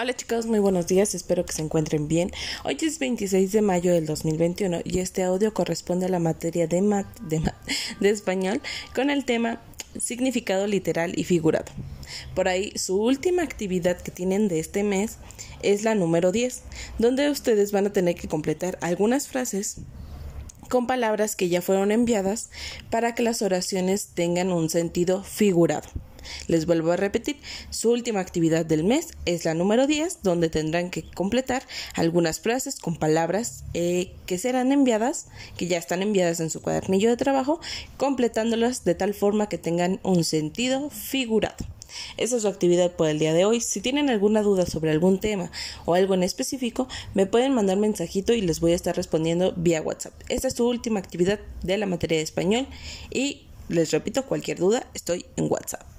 Hola chicos, muy buenos días, espero que se encuentren bien. Hoy es 26 de mayo del 2021 y este audio corresponde a la materia de, de, español con el tema significado literal y figurado. Por ahí, su última actividad que tienen de este mes es la número 10, donde ustedes van a tener que completar algunas frases con palabras que ya fueron enviadas para que las oraciones tengan un sentido figurado. Les vuelvo a repetir, su última actividad del mes es la número 10, donde tendrán que completar algunas frases con palabras eh, que serán enviadas, que ya están enviadas en su cuadernillo de trabajo, completándolas de tal forma que tengan un sentido figurado. Esa es su actividad por el día de hoy. Si tienen alguna duda sobre algún tema o algo en específico, me pueden mandar mensajito y les voy a estar respondiendo vía WhatsApp. Esta es su última actividad de la materia de español y les repito, cualquier duda, estoy en WhatsApp.